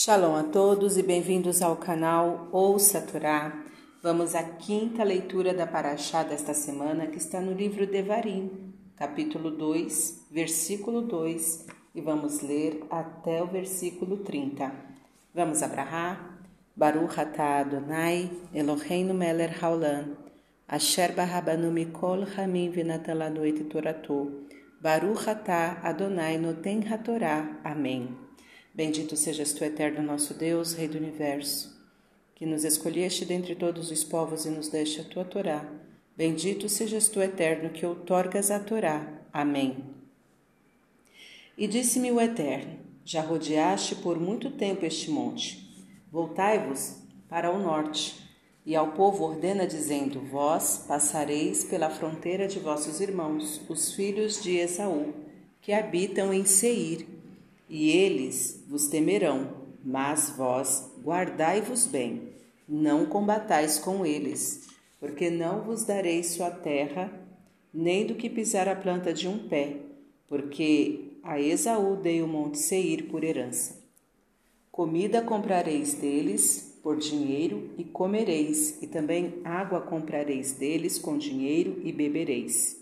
Shalom a todos e bem-vindos ao canal Ouça Torá. Vamos à quinta leitura da Paraxá desta semana, que está no livro Devarim, capítulo 2, versículo 2, e vamos ler até o versículo 30. Vamos abrahar? Baruch atah Adonai, Eloheinu melech haolam, asher barabanu mikol hamim v'natan et toratu, Baruch atah Adonai noten hatorá. Amém. Bendito sejas tu, eterno nosso Deus, Rei do Universo, que nos escolheste dentre todos os povos e nos deste a tua Torá. Bendito sejas tu, eterno, que outorgas a Torá. Amém. E disse-me o Eterno: Já rodeaste por muito tempo este monte. Voltai-vos para o norte. E ao povo ordena, dizendo: Vós passareis pela fronteira de vossos irmãos, os filhos de Esaú, que habitam em Seir e eles vos temerão, mas vós guardai-vos bem, não combatais com eles, porque não vos darei sua terra, nem do que pisar a planta de um pé, porque a Esaú dei o monte Seir por herança. Comida comprareis deles por dinheiro e comereis, e também água comprareis deles com dinheiro e bebereis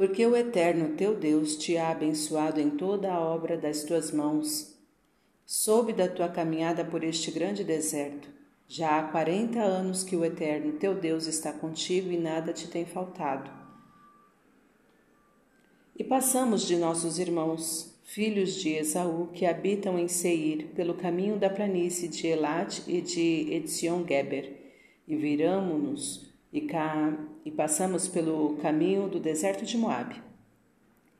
porque o Eterno teu Deus te ha abençoado em toda a obra das tuas mãos. Soube da tua caminhada por este grande deserto. Já há quarenta anos que o Eterno teu Deus está contigo e nada te tem faltado. E passamos de nossos irmãos, filhos de Esaú, que habitam em Seir, pelo caminho da planície de Elat e de Etzion-Geber, e viramo-nos e, e passamos pelo caminho do deserto de Moabe.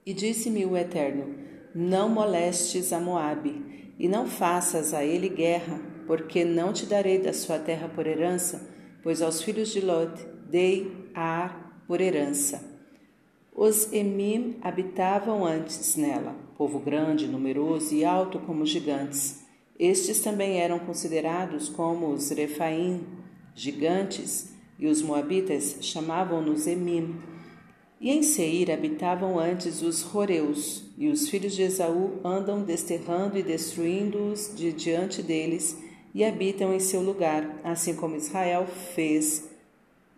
E disse-me o Eterno: Não molestes a Moabe, e não faças a ele guerra, porque não te darei da sua terra por herança, pois aos filhos de Lot dei Ar por herança. Os Emim habitavam antes nela, povo grande, numeroso e alto como gigantes. Estes também eram considerados como os Refaim, gigantes, e os moabitas chamavam-nos Emim. E em Seir habitavam antes os Roreus, e os filhos de Esaú andam desterrando e destruindo-os de diante deles, e habitam em seu lugar, assim como Israel fez,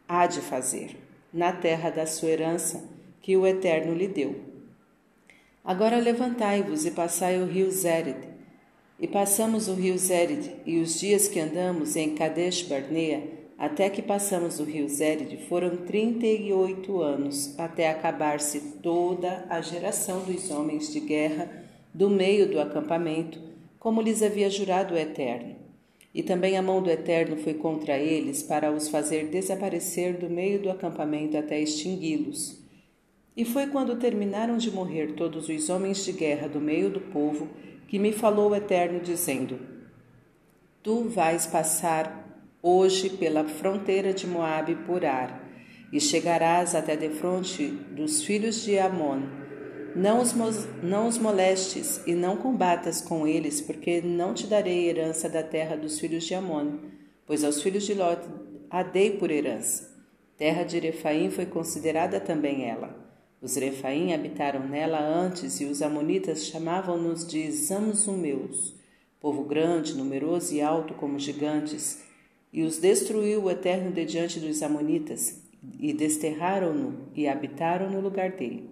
há de fazer, na terra da sua herança, que o Eterno lhe deu. Agora levantai-vos e passai o rio Zered. E passamos o rio Zered, e os dias que andamos em Kadesh Barnea, até que passamos o rio Zérid foram trinta e oito anos, até acabar-se toda a geração dos homens de guerra do meio do acampamento, como lhes havia jurado o Eterno. E também a mão do Eterno foi contra eles para os fazer desaparecer do meio do acampamento até extingui-los. E foi quando terminaram de morrer todos os homens de guerra do meio do povo que me falou o Eterno, dizendo: Tu vais passar hoje pela fronteira de Moabe por Ar, e chegarás até defronte dos filhos de Amon. Não os, não os molestes e não combatas com eles, porque não te darei herança da terra dos filhos de Amon, pois aos filhos de Lot a dei por herança. Terra de Refaim foi considerada também ela. Os Refaim habitaram nela antes e os amonitas chamavam-nos de Zamzumeus, povo grande, numeroso e alto como gigantes, e os destruiu o Eterno de diante dos Amonitas, e desterraram-no e habitaram no lugar dele.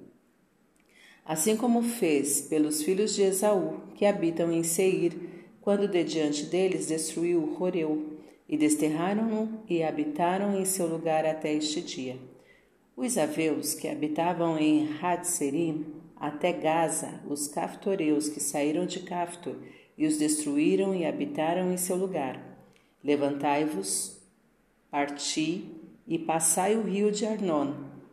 Assim como fez pelos filhos de Esaú, que habitam em Seir, quando de diante deles destruiu Horeu, e desterraram-no e habitaram em seu lugar até este dia. Os aveus que habitavam em Hadserim, até Gaza, os caftoreus que saíram de Caftor, e os destruíram e habitaram em seu lugar. Levantai-vos, parti e passai o rio de Arnon.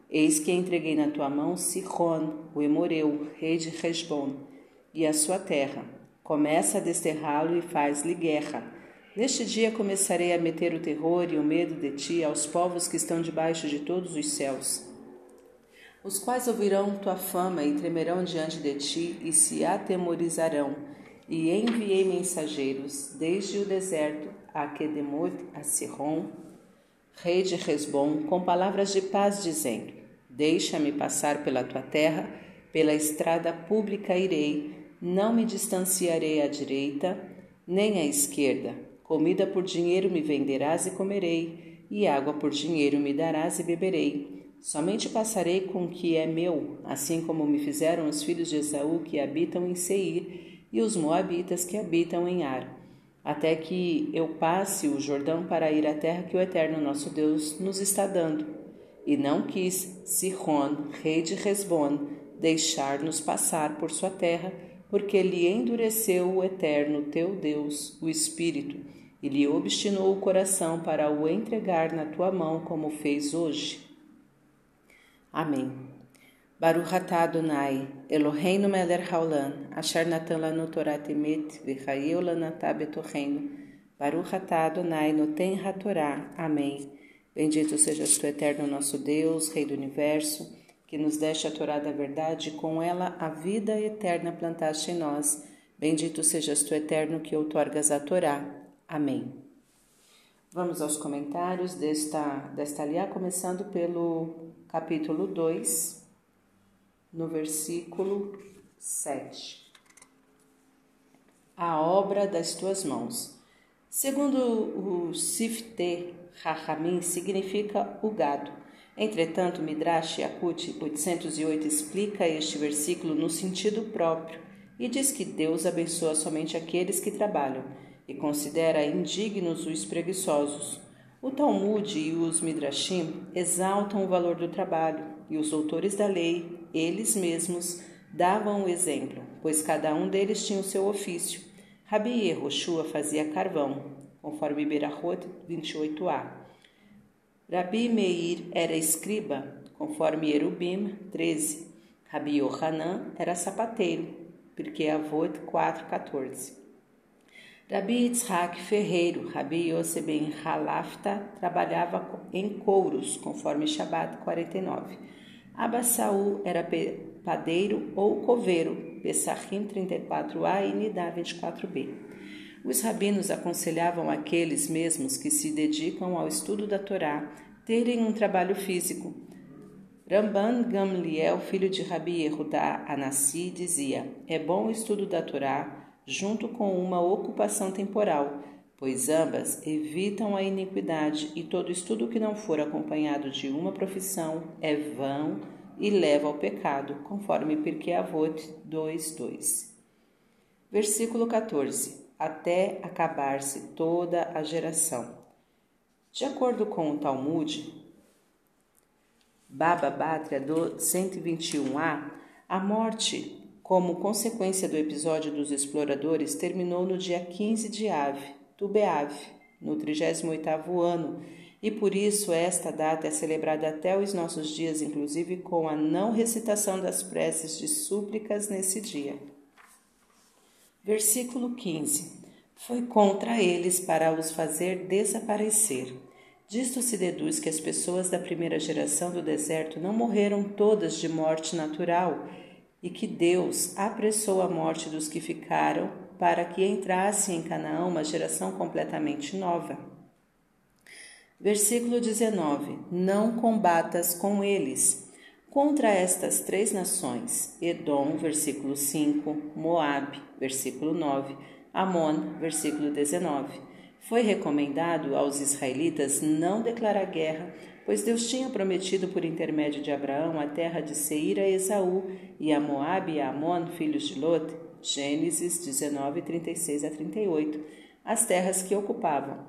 Eis que entreguei na tua mão Sihon, o Emoreu, rei de Resbon, e a sua terra. Começa a desterrá-lo e faz-lhe guerra. Neste dia começarei a meter o terror e o medo de ti aos povos que estão debaixo de todos os céus, os quais ouvirão tua fama e tremerão diante de ti e se atemorizarão. E enviei mensageiros desde o deserto a Kedemot, a Sihon, rei de Resbom, com palavras de paz, dizendo: Deixa-me passar pela tua terra, pela estrada pública irei, não me distanciarei à direita, nem à esquerda. Comida por dinheiro me venderás e comerei, e água por dinheiro me darás e beberei. Somente passarei com o que é meu, assim como me fizeram os filhos de Esaú que habitam em Seir e os moabitas que habitam em Ar, até que eu passe o Jordão para ir à terra que o Eterno nosso Deus nos está dando. E não quis Sihon, rei de Resbon, deixar-nos passar por sua terra, porque lhe endureceu o Eterno teu Deus, o Espírito, e lhe obstinou o coração para o entregar na tua mão, como fez hoje. Amém. Baruch atah Adonai, Eloheinu melech haolam, asher natan lanu Torah temet, v'chayeu lanatah betorreinu. Baruch atah Adonai, noten hatorá. Amém. Bendito sejas tu, eterno nosso Deus, Rei do Universo, que nos deste a Torá da verdade e com ela a vida eterna plantaste em nós. Bendito sejas tu, eterno, que outorgas a Torá. Amém. Vamos aos comentários desta, desta aliá, começando pelo capítulo 2, no versículo 7. A obra das tuas mãos. Segundo o Sifte Rahamim, significa o gado. Entretanto, Midrash Yakut 808 explica este versículo no sentido próprio e diz que Deus abençoa somente aqueles que trabalham e considera indignos os preguiçosos. O Talmud e os Midrashim exaltam o valor do trabalho e os autores da lei, eles mesmos, davam o exemplo, pois cada um deles tinha o seu ofício. Rabi Yehoshua fazia carvão, conforme Berahot 28a. Rabi Meir era escriba, conforme Erubim 13. Rabi Yohanan era sapateiro, porque Avot 4:14. Rabi Yitzhak ferreiro, Rabi Yosef ben Halafta trabalhava em couros, conforme Shabbat 49. Abba Saul era padeiro ou coveiro, Pessahim 34a e Nidá 24b. Os rabinos aconselhavam aqueles mesmos que se dedicam ao estudo da Torá terem um trabalho físico. Ramban Gamliel, filho de Rabi Yehudá Anassi, dizia: É bom o estudo da Torá junto com uma ocupação temporal, pois ambas evitam a iniquidade e todo estudo que não for acompanhado de uma profissão é vão e leva ao pecado, conforme Pirkei Avot 2:2. Versículo 14 até acabar-se toda a geração. De acordo com o Talmud, Baba Bátria do 121a, a morte, como consequência do episódio dos exploradores, terminou no dia 15 de Ave, Tubeave, no 38º ano, e por isso esta data é celebrada até os nossos dias, inclusive com a não recitação das preces de súplicas nesse dia. Versículo 15. Foi contra eles para os fazer desaparecer. Disto se deduz que as pessoas da primeira geração do deserto não morreram todas de morte natural e que Deus apressou a morte dos que ficaram para que entrasse em Canaã uma geração completamente nova. Versículo 19: Não combatas com eles contra estas três nações: Edom, versículo 5, Moabe, versículo 9, Amon, versículo 19. Foi recomendado aos israelitas não declarar guerra, pois Deus tinha prometido por intermédio de Abraão a terra de Seir a Esaú e a Moabe e a Amon, filhos de Lot, Gênesis 19, 36 a 38, as terras que ocupavam.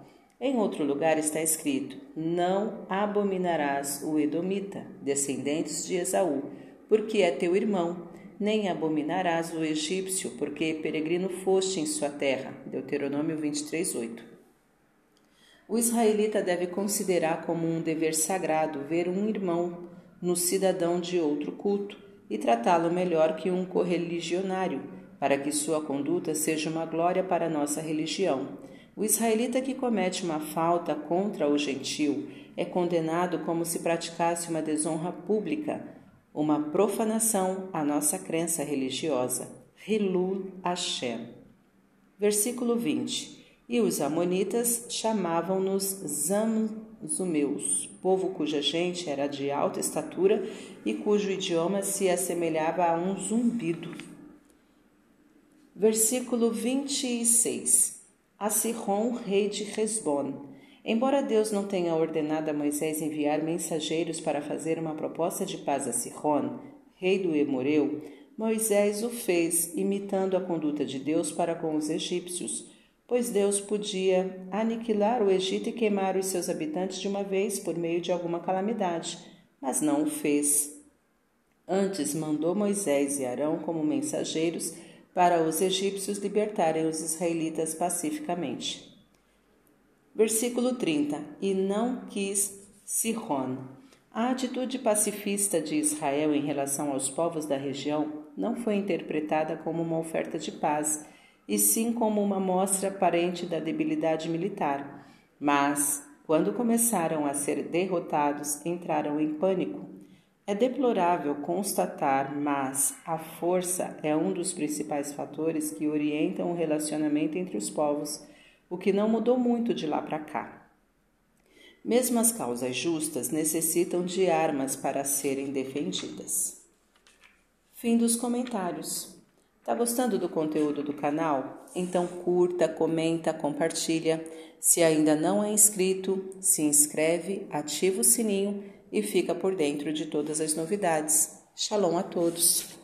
Em outro lugar está escrito: Não abominarás o Edomita, descendentes de Esaú, porque é teu irmão, nem abominarás o egípcio, porque peregrino foste em sua terra. Deuteronômio 23, 8. O israelita deve considerar como um dever sagrado ver um irmão no cidadão de outro culto e tratá-lo melhor que um correligionário, para que sua conduta seja uma glória para a nossa religião. O israelita que comete uma falta contra o gentil é condenado como se praticasse uma desonra pública, uma profanação à nossa crença religiosa. Hilul Hashem. Versículo 20. E os amonitas chamavam-nos Zamzumeus, povo cuja gente era de alta estatura e cujo idioma se assemelhava a um zumbido. Versículo 26. a Sihon, rei de Hezbon. Embora Deus não tenha ordenado a Moisés enviar mensageiros para fazer uma proposta de paz a Sihon, rei do Emoreu, Moisés o fez, imitando a conduta de Deus para com os egípcios, pois Deus podia aniquilar o Egito e queimar os seus habitantes de uma vez por meio de alguma calamidade, mas não o fez. Antes mandou Moisés e Arão como mensageiros para os egípcios libertarem os israelitas pacificamente. Versículo 30: E não quis Sihon. A atitude pacifista de Israel em relação aos povos da região não foi interpretada como uma oferta de paz, e sim como uma mostra aparente da debilidade militar. Mas, quando começaram a ser derrotados, entraram em pânico é deplorável constatar, mas a força é um dos principais fatores que orientam o relacionamento entre os povos, o que não mudou muito de lá para cá. Mesmo as causas justas necessitam de armas para serem defendidas. Fim dos comentários. Tá gostando do conteúdo do canal? Então curta, comenta, compartilha. Se ainda não é inscrito, se inscreve, ativa o sininho e fica por dentro de todas as novidades. Shalom a todos!